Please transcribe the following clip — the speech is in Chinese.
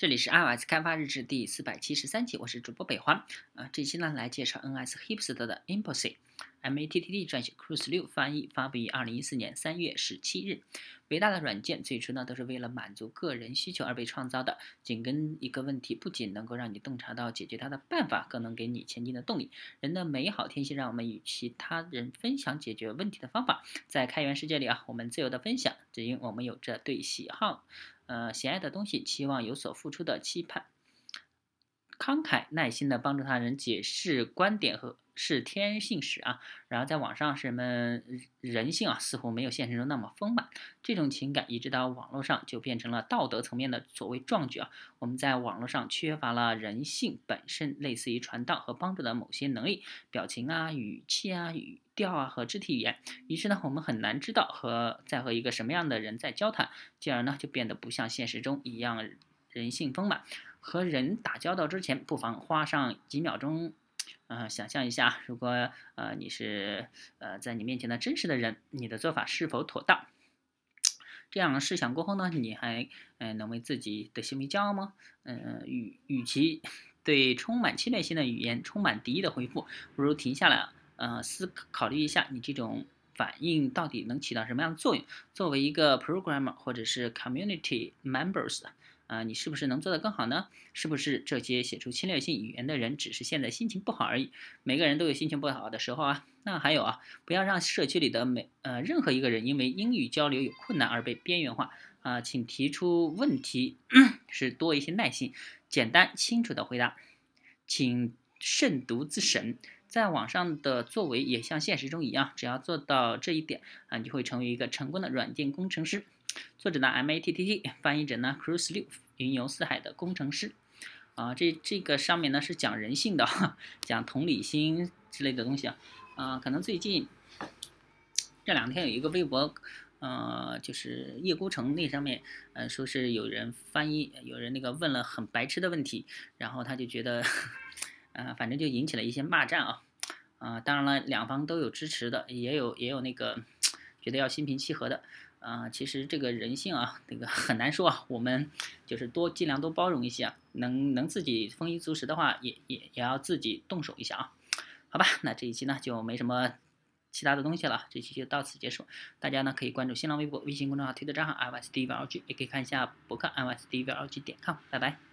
这里是 iOS 开发日志第四百七十三期，我是主播北环。啊，这期呢来介绍 NSHipsters 的 Impossi MATTD 撰写，Cruise 六翻译，发布于二零一四年三月十七日。伟大的软件最初呢都是为了满足个人需求而被创造的。紧跟一个问题，不仅能够让你洞察到解决它的办法，更能给你前进的动力。人的美好天性让我们与其他人分享解决问题的方法。在开源世界里啊，我们自由的分享，只因我们有着对喜好。呃，喜爱的东西，期望有所付出的期盼，慷慨耐心的帮助他人解释观点和是天性使啊。然而，在网上，人们人性啊，似乎没有现实中那么丰满。这种情感移植到网络上，就变成了道德层面的所谓壮举啊。我们在网络上缺乏了人性本身，类似于传道和帮助的某些能力，表情啊、语气啊、语。调啊和肢体语言，于是呢，我们很难知道和在和一个什么样的人在交谈，进而呢就变得不像现实中一样人性丰满。和人打交道之前，不妨花上几秒钟，呃，想象一下，如果呃你是呃在你面前的真实的人，你的做法是否妥当？这样试想过后呢，你还嗯能为自己的行为骄傲吗？嗯，与与其对充满侵略性的语言充满敌意的回复，不如停下来。呃，思考虑一下，你这种反应到底能起到什么样的作用？作为一个 programmer 或者是 community members，啊，你是不是能做得更好呢？是不是这些写出侵略性语言的人只是现在心情不好而已？每个人都有心情不好的时候啊。那还有啊，不要让社区里的每呃任何一个人因为英语交流有困难而被边缘化啊。请提出问题 是多一些耐心，简单清楚的回答，请慎独自审。在网上的作为也像现实中一样，只要做到这一点啊，你就会成为一个成功的软件工程师。作者呢，M A T T T，翻译者呢，Cruise 六，云游四海的工程师。啊，这这个上面呢是讲人性的，讲同理心之类的东西啊。啊，可能最近这两天有一个微博，呃，就是叶孤城那上面，呃，说是有人翻译，有人那个问了很白痴的问题，然后他就觉得。啊，反正就引起了一些骂战啊，啊，当然了，两方都有支持的，也有也有那个觉得要心平气和的，啊，其实这个人性啊，这个很难说啊，我们就是多尽量多包容一些啊，能能自己丰衣足食的话，也也也要自己动手一下啊，好吧，那这一期呢就没什么其他的东西了，这期就到此结束，大家呢可以关注新浪微博、微信公众号、推特账号 i y s d v l g 也可以看一下博客 i y s d v l g 点 com，拜拜。